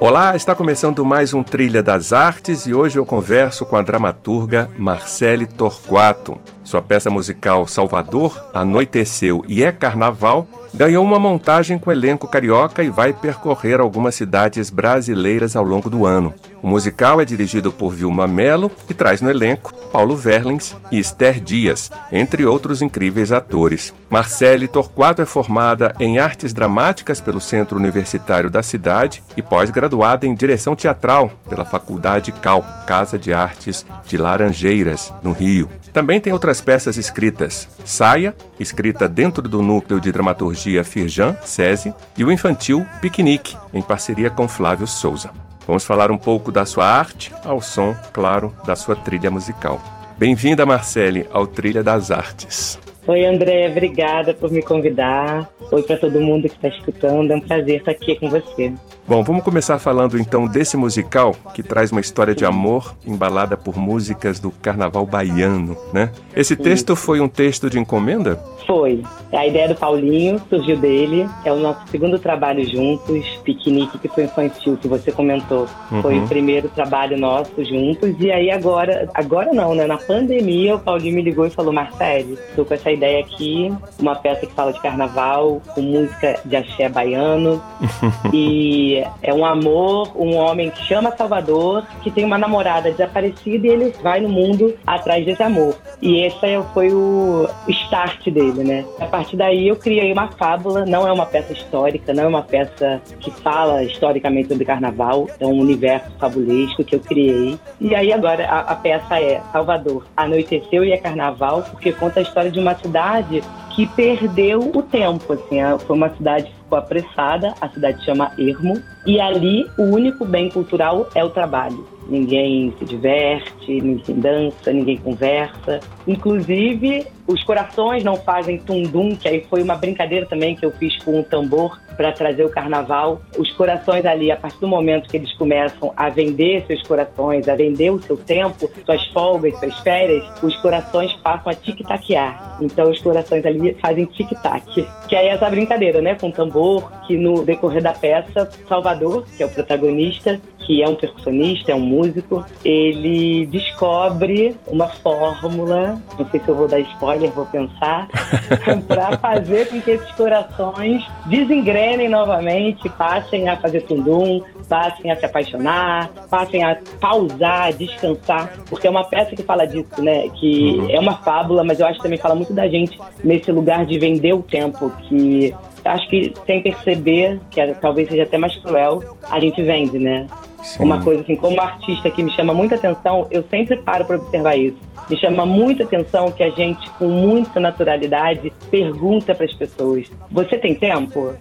Olá, está começando mais um Trilha das Artes e hoje eu converso com a dramaturga Marcele Torquato. Sua peça musical Salvador, Anoiteceu e É Carnaval ganhou uma montagem com elenco carioca e vai percorrer algumas cidades brasileiras ao longo do ano. O musical é dirigido por Vilma Mello e traz no elenco Paulo Verlins e Esther Dias, entre outros incríveis atores. Marcele Torquato é formada em artes dramáticas pelo Centro Universitário da cidade e pós-graduada em direção teatral pela Faculdade Cal, Casa de Artes de Laranjeiras, no Rio. Também tem outras peças escritas: Saia, escrita dentro do núcleo de dramaturgia Firjan, SESI, e o infantil Piquenique, em parceria com Flávio Souza. Vamos falar um pouco da sua arte, ao som, claro, da sua trilha musical. Bem-vinda, Marcele, ao Trilha das Artes. Oi, André, obrigada por me convidar. Oi para todo mundo que está escutando, é um prazer estar aqui com você. Bom, vamos começar falando então desse musical que traz uma história de amor embalada por músicas do carnaval baiano, né? Esse texto foi um texto de encomenda? Foi. A ideia do Paulinho surgiu dele. É o nosso segundo trabalho juntos, Piquenique, que foi infantil, que você comentou. Uhum. Foi o primeiro trabalho nosso juntos. E aí agora, agora não, né? Na pandemia, o Paulinho me ligou e falou: Marcele, tô com essa ideia aqui, uma peça que fala de carnaval, com música de axé baiano. e é um amor, um homem que chama Salvador, que tem uma namorada desaparecida e ele vai no mundo atrás desse amor. E esse foi o start dele, né? A partir daí eu criei uma fábula, não é uma peça histórica, não é uma peça que fala historicamente sobre carnaval, é um universo fabulesco que eu criei. E aí agora a, a peça é Salvador, anoiteceu e é carnaval, porque conta a história de uma cidade que perdeu o tempo, assim, foi uma cidade que ficou apressada, a cidade chama Ermo, e ali o único bem cultural é o trabalho ninguém se diverte, ninguém dança, ninguém conversa. Inclusive, os corações não fazem tum-dum, que aí foi uma brincadeira também que eu fiz com um tambor para trazer o carnaval. Os corações ali, a partir do momento que eles começam a vender seus corações, a vender o seu tempo, suas folgas, suas férias, os corações passam a tic-taquear. Então, os corações ali fazem tic-tac. Que é essa brincadeira, né, com o tambor, que no decorrer da peça, Salvador, que é o protagonista, que é um percussionista, é um músico, ele descobre uma fórmula, não sei se eu vou dar spoiler, vou pensar, para fazer com que esses corações desengrenem novamente, passem a fazer tundum, passem a se apaixonar, passem a pausar, descansar, porque é uma peça que fala disso, né? Que uhum. é uma fábula, mas eu acho que também fala muito da gente nesse lugar de vender o tempo, que acho que sem perceber, que é, talvez seja até mais cruel, a gente vende, né? Sim. Uma coisa assim, como artista que me chama muita atenção, eu sempre paro para observar isso. Me chama muita atenção que a gente, com muita naturalidade, pergunta para as pessoas: Você tem tempo?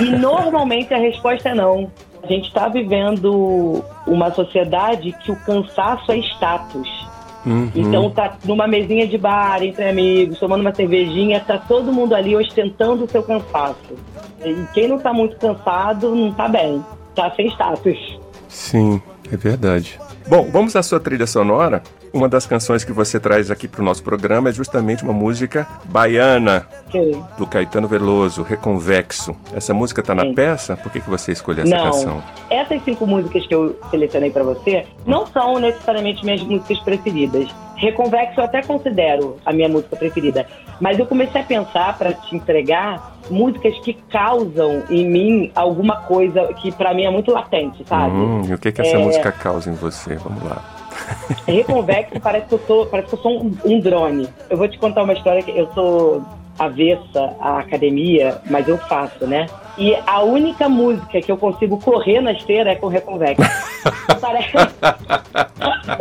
E normalmente a resposta é não. A gente está vivendo uma sociedade que o cansaço é status. Uhum. Então tá numa mesinha de bar entre amigos, tomando uma cervejinha, tá todo mundo ali ostentando o seu cansaço. E quem não tá muito cansado não tá bem, tá sem status. Sim, é verdade. Bom, vamos à sua trilha sonora. Uma das canções que você traz aqui para o nosso programa é justamente uma música baiana Sim. do Caetano Veloso, Reconvexo. Essa música está na Sim. peça? Por que, que você escolheu essa não. canção? Essas cinco músicas que eu selecionei para você não são necessariamente minhas músicas preferidas. Reconvexo eu até considero a minha música preferida, mas eu comecei a pensar para te entregar músicas que causam em mim alguma coisa que para mim é muito latente, sabe? Hum, e o que que essa é... música causa em você? Vamos lá. Reconvexo parece que eu sou, parece que eu sou um, um drone. Eu vou te contar uma história que eu sou avessa à academia, mas eu faço, né? E a única música que eu consigo correr na esteira é com Reconvexo. Parece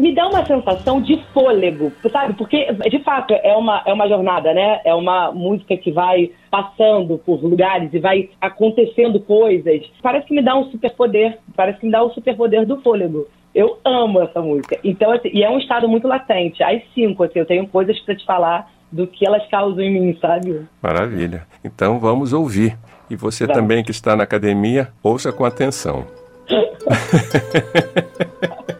me dá uma sensação de fôlego, sabe? Porque, de fato, é uma, é uma jornada, né? É uma música que vai passando por lugares e vai acontecendo coisas. Parece que me dá um superpoder, parece que me dá o um superpoder do fôlego. Eu amo essa música. Então, assim, e é um estado muito latente. Às cinco, assim, eu tenho coisas para te falar do que elas causam em mim, sabe? Maravilha. Então vamos ouvir. E você também que está na academia, ouça com atenção.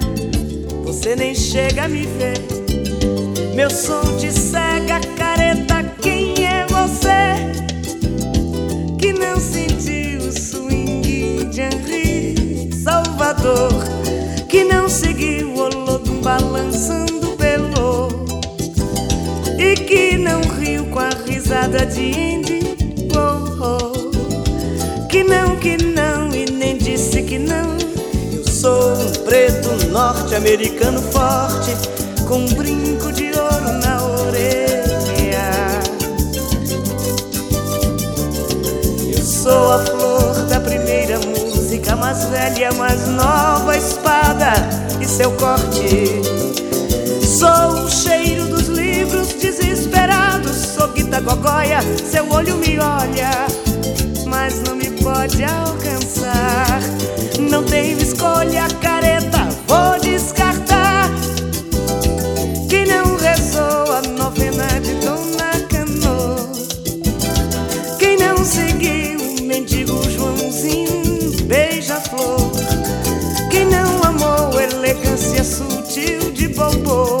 você nem chega a me ver. Meu som te cega, careta. Quem é você que não sentiu o swing de Henri Salvador? Que não seguiu o Olodum balançando pelo e que não riu com a risada de Indy? Oh, oh. Que não, que não e nem disse que não. Sou um preto norte-americano forte com um brinco de ouro na orelha. Eu sou a flor da primeira música, mais velha, mais nova espada e seu corte. Sou o cheiro dos livros desesperados, sou guita gogóia, seu olho me olha, mas não me pode alcançar. Não tenho escolha, careta, vou descartar. Que não rezou a novena de Dona Cano. Quem não seguiu o mendigo Joãozinho beija-flor. Quem não amou elegância sutil de bobo.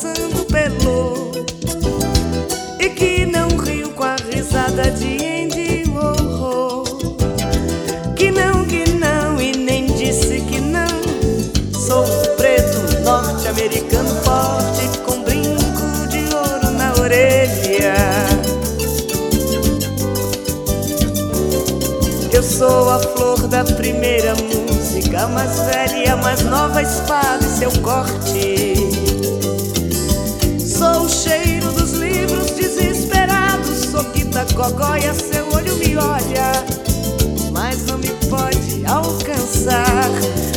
Balançando pelo e que não riu com a risada de Andy Warhol? Que não, que não e nem disse que não. Sou preto norte-americano forte com brinco de ouro na orelha. Eu sou a flor da primeira música, mais velha, mais nova espada e seu corte. Gogóia, seu olho me olha, mas não me pode alcançar.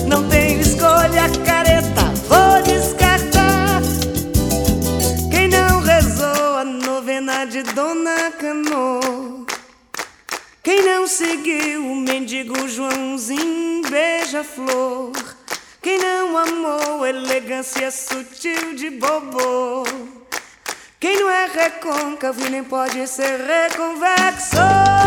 Não tenho escolha, careta, vou descartar. Quem não rezou a novena de Dona Cano? Quem não seguiu o mendigo Joãozinho beija-flor? Quem não amou elegância sutil de bobo? Quem não é recôncavo nem pode ser reconvexo?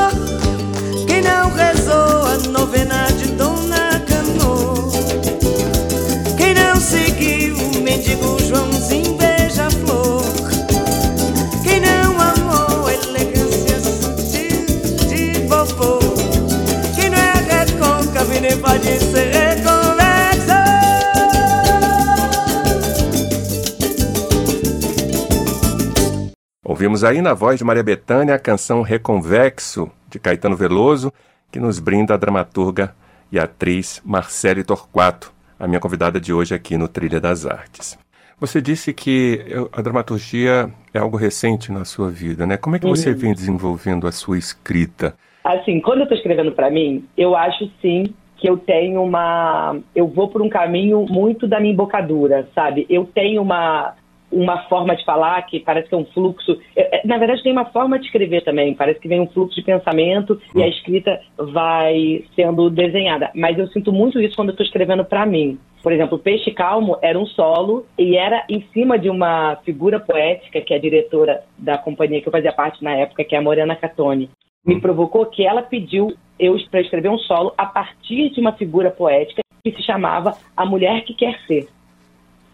Ouvimos aí na voz de Maria Bethânia a canção Reconvexo, de Caetano Veloso, que nos brinda a dramaturga e atriz Marcele Torquato, a minha convidada de hoje aqui no Trilha das Artes. Você disse que a dramaturgia é algo recente na sua vida, né? Como é que você vem desenvolvendo a sua escrita? Assim, quando eu estou escrevendo para mim, eu acho sim que eu tenho uma. Eu vou por um caminho muito da minha embocadura, sabe? Eu tenho uma. Uma forma de falar que parece que é um fluxo. É, é, na verdade, tem uma forma de escrever também. Parece que vem um fluxo de pensamento e a escrita vai sendo desenhada. Mas eu sinto muito isso quando eu estou escrevendo para mim. Por exemplo, Peixe Calmo era um solo e era em cima de uma figura poética que é a diretora da companhia que eu fazia parte na época, que é a Morena Catone. Me provocou que ela pediu eu para escrever um solo a partir de uma figura poética que se chamava A Mulher que Quer Ser.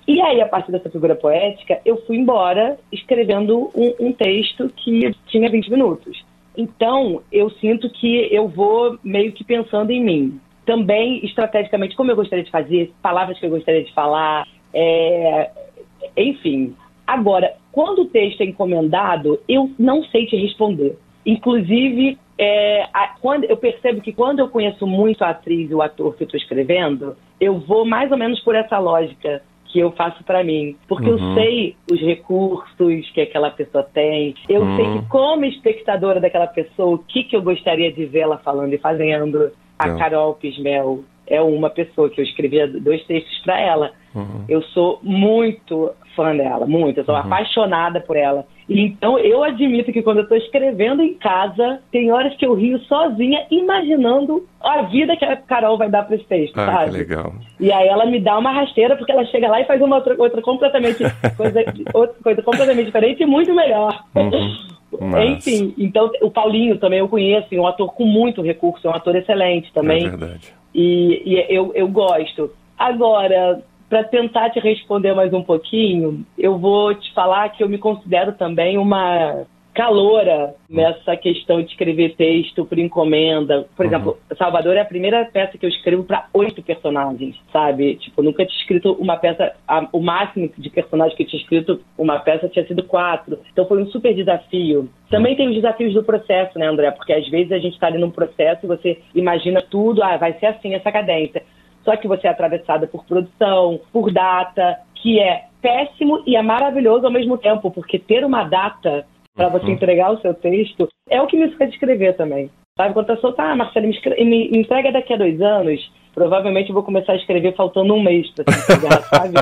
E aí, a partir dessa figura poética, eu fui embora escrevendo um, um, texto que tinha 20 minutos. Então, eu sinto que eu vou meio que pensando em mim. Também, estrategicamente, como eu gostaria de fazer, palavras que eu gostaria de falar, é... enfim. Agora, quando o texto é encomendado, eu não sei te responder. Inclusive, é, a, quando, eu percebo que quando eu conheço muito a atriz e o ator que eu estou escrevendo, eu vou mais ou menos por essa lógica que eu faço para mim. Porque uhum. eu sei os recursos que aquela pessoa tem, eu uhum. sei que, como espectadora daquela pessoa, o que, que eu gostaria de ver ela falando e fazendo. A então. Carol Pismel é uma pessoa que eu escrevia dois textos para ela. Uhum. Eu sou muito fã dela, muito. Eu sou uhum. apaixonada por ela. Então, eu admito que quando eu estou escrevendo em casa, tem horas que eu rio sozinha, imaginando a vida que a Carol vai dar para esse texto, ah, sabe? Que legal. E aí ela me dá uma rasteira, porque ela chega lá e faz uma outra, outra completamente, coisa, outra coisa completamente diferente e muito melhor. Uhum. Enfim, então o Paulinho também eu conheço, um ator com muito recurso, é um ator excelente também. É verdade. E, e eu, eu gosto. Agora, para tentar te responder mais um pouquinho, eu vou te falar que eu me considero também uma caloura nessa questão de escrever texto por encomenda. Por uhum. exemplo, Salvador é a primeira peça que eu escrevo para oito personagens, sabe? Tipo, nunca tinha escrito uma peça, a, o máximo de personagens que eu tinha escrito uma peça tinha sido quatro. Então foi um super desafio. Também tem os desafios do processo, né, André? Porque às vezes a gente está ali num processo e você imagina tudo, ah, vai ser assim essa cadência. Só que você é atravessada por produção, por data, que é péssimo e é maravilhoso ao mesmo tempo, porque ter uma data para você uhum. entregar o seu texto é o que me faz escrever também. Sabe, quando a pessoa tá, ah, Marcelo, me, me, entrega daqui a dois anos, provavelmente eu vou começar a escrever faltando um mês para entregar, sabe?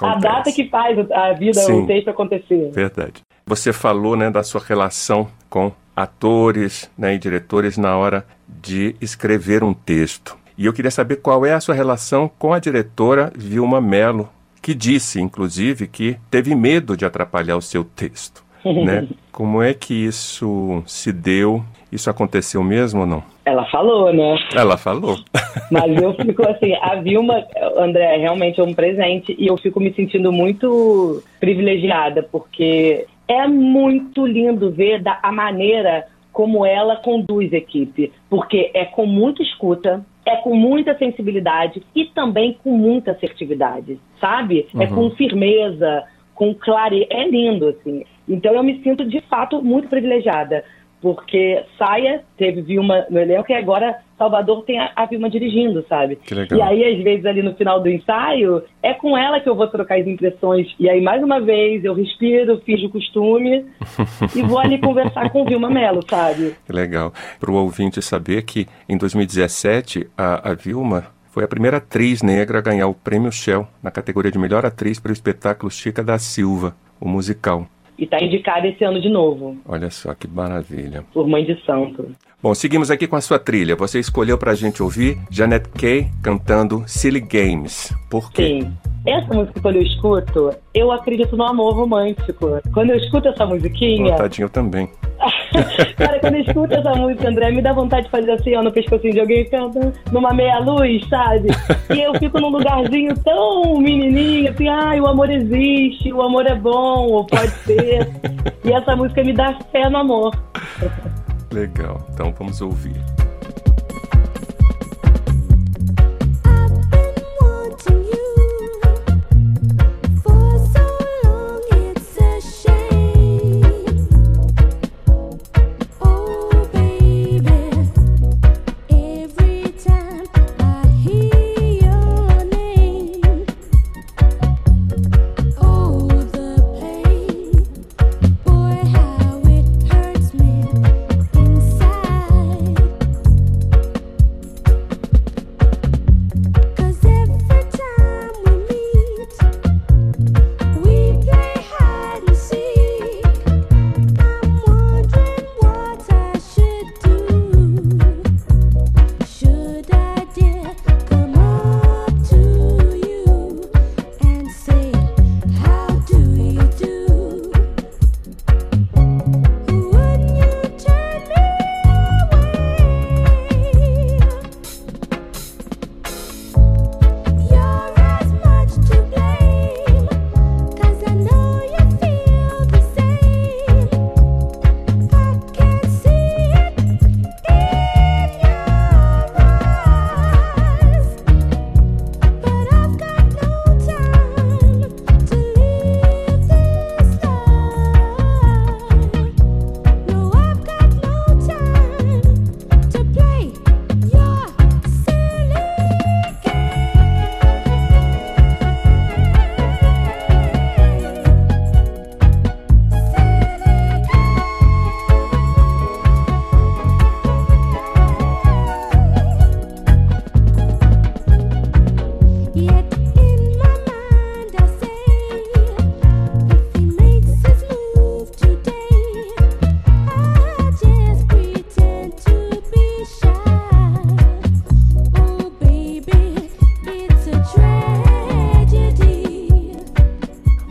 a data que faz a vida, Sim, o texto acontecer. Verdade. Você falou né, da sua relação com atores né, e diretores na hora de escrever um texto. E eu queria saber qual é a sua relação com a diretora Vilma Mello, que disse, inclusive, que teve medo de atrapalhar o seu texto. né? Como é que isso se deu? Isso aconteceu mesmo ou não? Ela falou, né? Ela falou. Mas eu fico assim, a Vilma, André, realmente é um presente e eu fico me sentindo muito privilegiada, porque é muito lindo ver da, a maneira como ela conduz a equipe, porque é com muita escuta, é com muita sensibilidade e também com muita assertividade, sabe? É uhum. É com firmeza, com clareza. É lindo, assim. Então eu me sinto, de fato, muito privilegiada porque Saia teve Vilma no elenco e agora Salvador tem a, a Vilma dirigindo, sabe? Que legal. E aí, às vezes, ali no final do ensaio, é com ela que eu vou trocar as impressões. E aí, mais uma vez, eu respiro, fiz o costume e vou ali conversar com Vilma Mello, sabe? Que legal. Para o ouvinte saber que em 2017, a, a Vilma foi a primeira atriz negra a ganhar o prêmio Shell na categoria de melhor atriz para o espetáculo Chica da Silva, o musical. E está indicada esse ano de novo. Olha só que maravilha. Por Mãe de Santo. Bom, seguimos aqui com a sua trilha. Você escolheu para a gente ouvir Janet Kay cantando Silly Games. Por quê? Sim. Essa música, quando eu escuto, eu acredito no amor romântico. Quando eu escuto essa musiquinha. Oh, tadinho, eu também. Cara, quando eu escuto essa música, André, me dá vontade de fazer assim, ó, no pescocinho de alguém cantando numa meia-luz, sabe? E eu fico num lugarzinho tão menininho, assim, ai, o amor existe, o amor é bom, ou pode ser. E essa música me dá fé no amor. Legal, então vamos ouvir.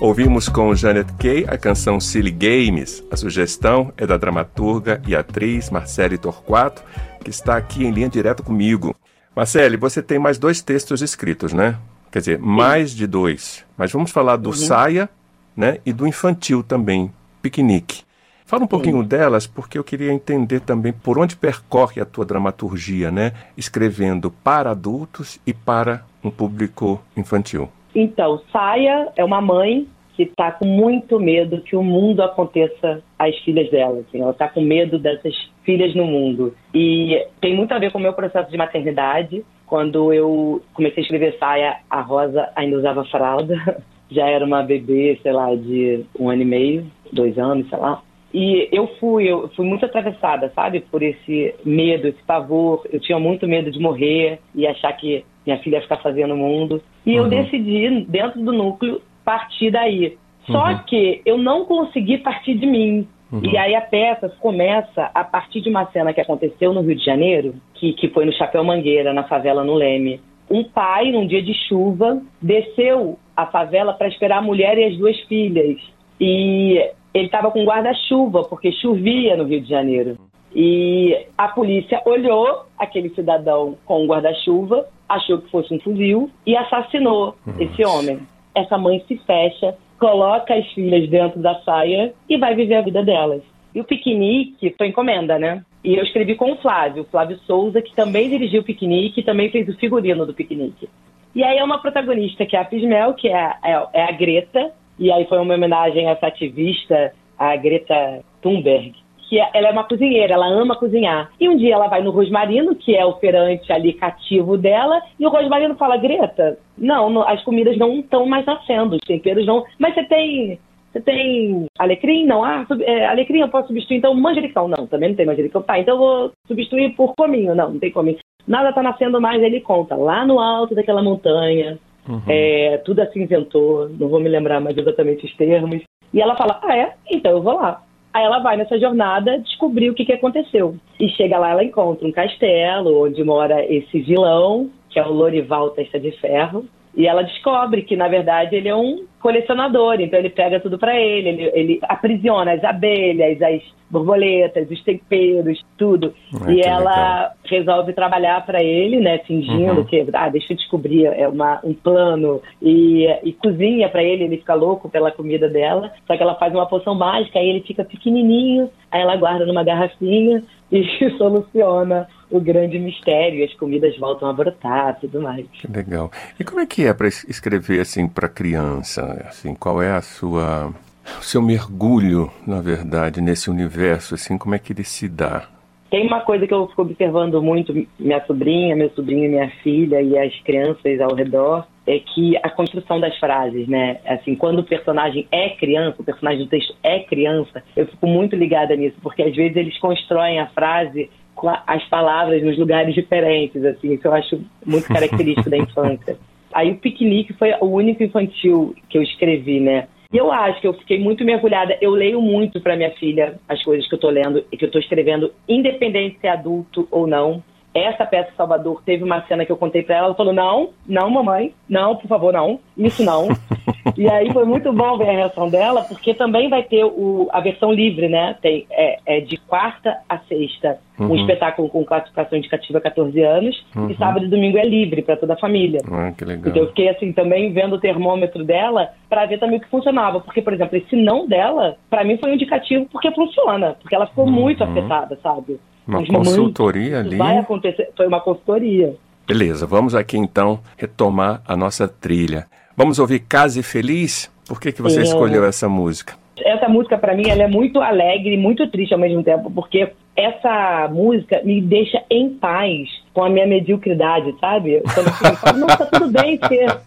Ouvimos com Janet Kay a canção Silly Games. A sugestão é da dramaturga e atriz Marcele Torquato, que está aqui em linha direta comigo. Marcele, você tem mais dois textos escritos, né? Quer dizer, mais de dois. Mas vamos falar do uhum. Saia né, e do infantil também, Piquenique. Fala um pouquinho Sim. delas, porque eu queria entender também por onde percorre a tua dramaturgia, né? Escrevendo para adultos e para um público infantil. Então, Saia é uma mãe que está com muito medo que o mundo aconteça às filhas dela. Assim. Ela está com medo dessas filhas no mundo. E tem muito a ver com o meu processo de maternidade. Quando eu comecei a escrever Saia, a Rosa ainda usava fralda. Já era uma bebê, sei lá, de um ano e meio, dois anos, sei lá. E eu fui, eu fui muito atravessada, sabe, por esse medo, esse pavor. Eu tinha muito medo de morrer e achar que minha filha ia ficar fazendo o mundo. E uhum. eu decidi, dentro do núcleo, partir daí. Só uhum. que eu não consegui partir de mim. Uhum. E aí a peça começa a partir de uma cena que aconteceu no Rio de Janeiro, que, que foi no Chapéu Mangueira, na favela no Leme. Um pai, num dia de chuva, desceu a favela para esperar a mulher e as duas filhas. E ele estava com guarda-chuva, porque chovia no Rio de Janeiro. E a polícia olhou aquele cidadão com guarda-chuva, achou que fosse um fuzil e assassinou Nossa. esse homem. Essa mãe se fecha, coloca as filhas dentro da saia e vai viver a vida delas. E o piquenique foi encomenda, né? E eu escrevi com o Flávio, Flávio Souza, que também dirigiu o piquenique e também fez o figurino do piquenique. E aí é uma protagonista que é a Fismel, que é, é, é a Greta, e aí foi uma homenagem a essa ativista, a Greta Thunberg, que é, ela é uma cozinheira, ela ama cozinhar. E um dia ela vai no Rosmarino, que é o perante ali cativo dela, e o Rosmarino fala: Greta, não, não as comidas não estão mais nascendo, os temperos não. Mas você tem. Você tem alecrim? Não. Ah, é, alecrim eu posso substituir, então manjericão. Não, também não tem manjericão. Tá, então eu vou substituir por cominho. Não, não tem cominho. Nada tá nascendo mais, ele conta. Lá no alto daquela montanha, uhum. é, tudo assim inventou, não vou me lembrar mais exatamente os termos. E ela fala, ah é? Então eu vou lá. Aí ela vai nessa jornada descobrir o que, que aconteceu. E chega lá, ela encontra um castelo onde mora esse vilão, que é o Lorival Testa de Ferro. E ela descobre que, na verdade, ele é um colecionador, então ele pega tudo para ele, ele, ele, aprisiona as abelhas, as borboletas, os temperos, tudo. E ela legal. resolve trabalhar para ele, né, fingindo uhum. que, ah, deixa eu descobrir, é uma, um plano, e, e cozinha para ele, ele fica louco pela comida dela, só que ela faz uma poção mágica, aí ele fica pequenininho, aí ela guarda numa garrafinha e soluciona o grande mistério, e as comidas voltam a brotar, tudo mais. Que legal. E como é que é para escrever assim para criança? Assim, qual é a sua o seu mergulho, na verdade, nesse universo, assim, como é que ele se dá? Tem uma coisa que eu fico observando muito, minha sobrinha, meu sobrinho, minha filha e as crianças ao redor, é que a construção das frases, né? Assim, quando o personagem é criança, o personagem do texto é criança, eu fico muito ligada nisso, porque às vezes eles constroem a frase com as palavras nos lugares diferentes, assim, isso eu acho muito característico da infância. Aí o piquenique foi o único infantil que eu escrevi, né? E eu acho que eu fiquei muito mergulhada. Eu leio muito para minha filha as coisas que eu estou lendo e que eu estou escrevendo, independente se é adulto ou não. Essa peça Salvador teve uma cena que eu contei para ela, ela falou: "Não, não, mamãe, não, por favor, não. Isso não". e aí foi muito bom ver a reação dela, porque também vai ter o, a versão livre, né? Tem é, é de quarta a sexta Uhum. Um espetáculo com classificação indicativa 14 anos. Uhum. E sábado e domingo é livre para toda a família. Ah, que legal. Então eu fiquei assim também vendo o termômetro dela para ver também o que funcionava. Porque, por exemplo, esse não dela, para mim foi um indicativo porque funciona. Porque ela ficou uhum. muito afetada, sabe? Uma consultoria ali. Vai acontecer. Foi uma consultoria. Beleza, vamos aqui então retomar a nossa trilha. Vamos ouvir Case Feliz? Por que, que você Sim. escolheu essa música? Essa música, para mim, ela é muito alegre e muito triste ao mesmo tempo, porque essa música me deixa em paz com a minha mediocridade, sabe? Quando eu falo, não, tá tudo bem ser,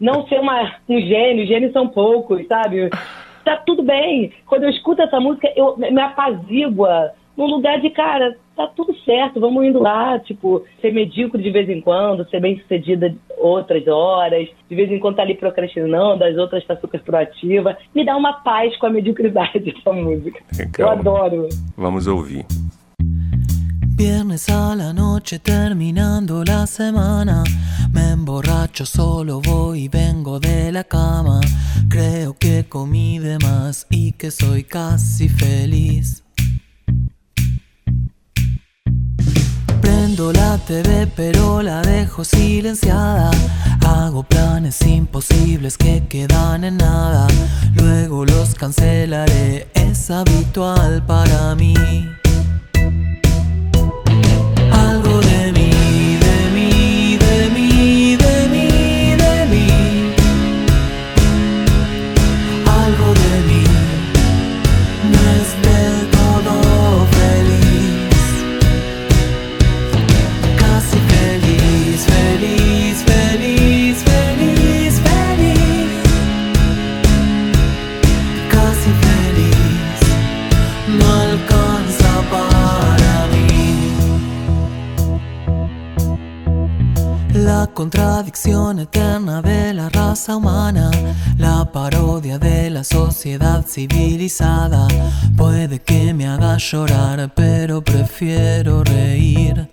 não ser uma, um gênio, gênios são poucos, sabe? Tá tudo bem. Quando eu escuto essa música, eu me apazigua num lugar de, cara, tá tudo certo, vamos indo lá, tipo, ser medíocre de vez em quando, ser bem sucedida outras horas, de vez em quando tá ali procrastinando, as outras tá super proativa. Me dá uma paz com a mediocridade essa música. Legal. Eu adoro. Vamos ouvir. Viernes a la noche terminando la semana. Me emborracho, solo voy y vengo de la cama. Creo que comí de más y que soy casi feliz. Prendo la TV pero la dejo silenciada. Hago planes imposibles que quedan en nada. Luego los cancelaré, es habitual para mí. contradicción llorar, pero prefiero reír.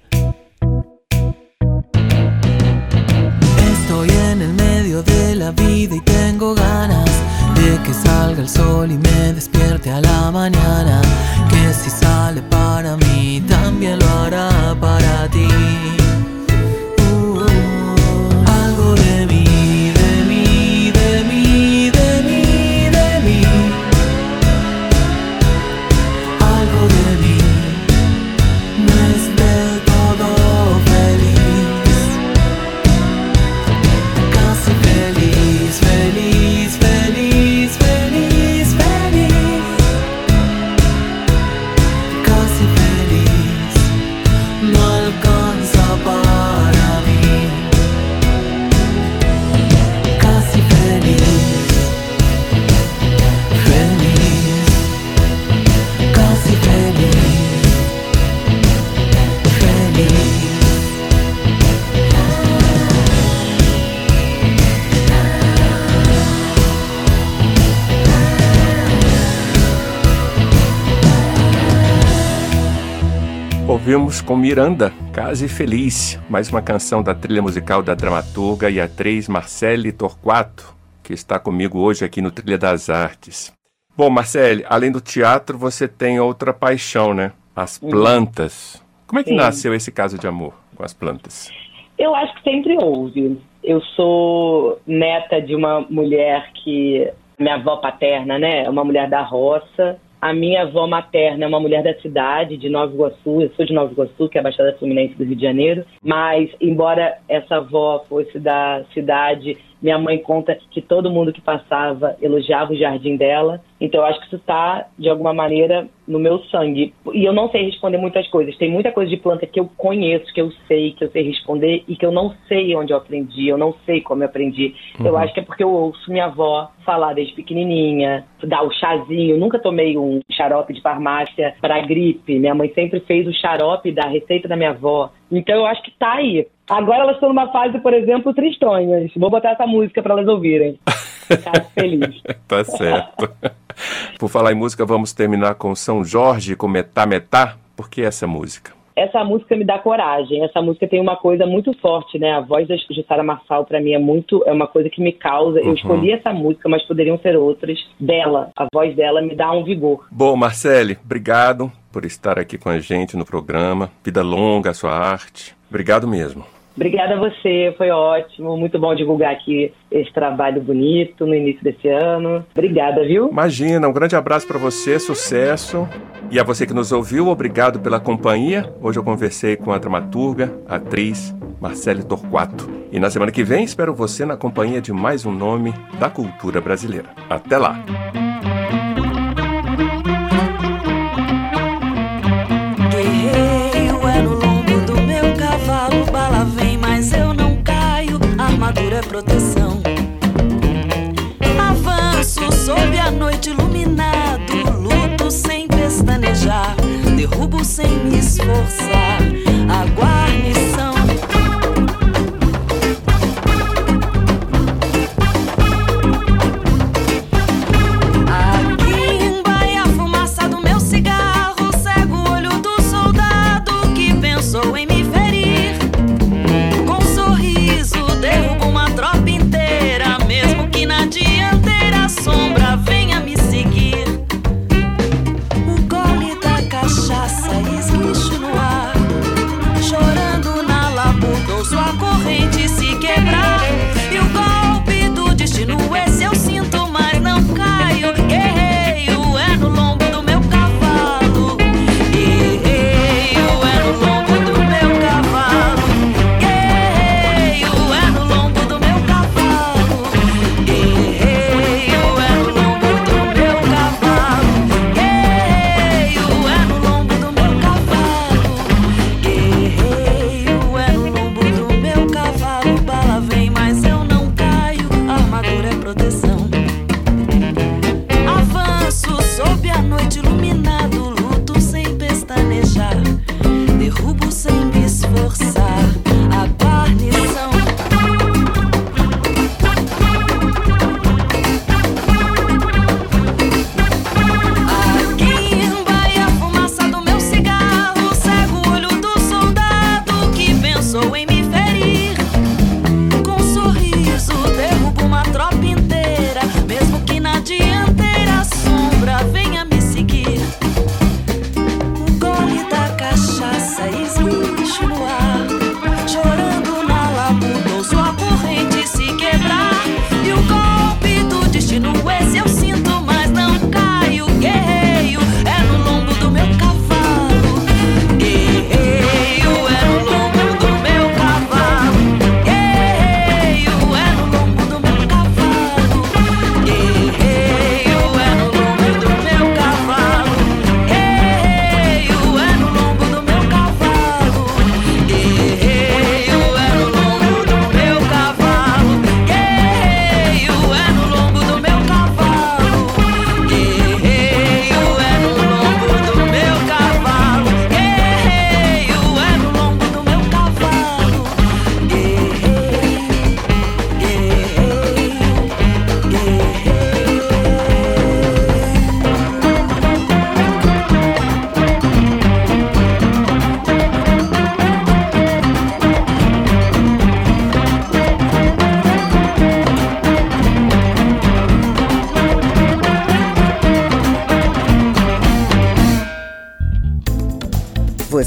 Estoy en el medio de la vida y tengo ganas de que salga el sol y me despierte a la mañana. Que si sale para mí, también lo hará para ti. Ouvimos com Miranda, Case Feliz, mais uma canção da trilha musical da dramaturga e atriz Marcele Torquato, que está comigo hoje aqui no Trilha das Artes. Bom, Marcele, além do teatro, você tem outra paixão, né? As uhum. plantas. Como é que Sim. nasceu esse caso de amor com as plantas? Eu acho que sempre houve. Eu sou neta de uma mulher que minha avó paterna, né, é uma mulher da roça, a minha avó materna é uma mulher da cidade, de Nova Iguaçu. Eu sou de Nova Iguaçu, que é a Baixada Fluminense do Rio de Janeiro. Mas, embora essa avó fosse da cidade minha mãe conta que todo mundo que passava elogiava o jardim dela. Então eu acho que isso está, de alguma maneira, no meu sangue. E eu não sei responder muitas coisas. Tem muita coisa de planta que eu conheço, que eu sei, que eu sei responder e que eu não sei onde eu aprendi, eu não sei como eu aprendi. Uhum. Eu acho que é porque eu ouço minha avó falar desde pequenininha, dar o chazinho. Eu nunca tomei um xarope de farmácia para gripe. Minha mãe sempre fez o xarope da receita da minha avó. Então eu acho que tá aí. Agora elas estão numa fase, por exemplo, tristonhas. Vou botar essa música para elas ouvirem. Ficar feliz. tá certo. Por falar em música, vamos terminar com São Jorge, com Metá Metá. Por que essa música? Essa música me dá coragem. Essa música tem uma coisa muito forte, né? A voz da Jussara Marçal, para mim, é muito. É uma coisa que me causa. Uhum. Eu escolhi essa música, mas poderiam ser outras. Dela. A voz dela me dá um vigor. Bom, Marcele, obrigado por estar aqui com a gente no programa. Vida longa a sua arte. Obrigado mesmo. Obrigada a você, foi ótimo. Muito bom divulgar aqui esse trabalho bonito no início desse ano. Obrigada, viu? Imagina, um grande abraço para você, sucesso. E a você que nos ouviu, obrigado pela companhia. Hoje eu conversei com a dramaturga, atriz Marcele Torquato. E na semana que vem espero você na companhia de mais um nome da cultura brasileira. Até lá! Me esforçar.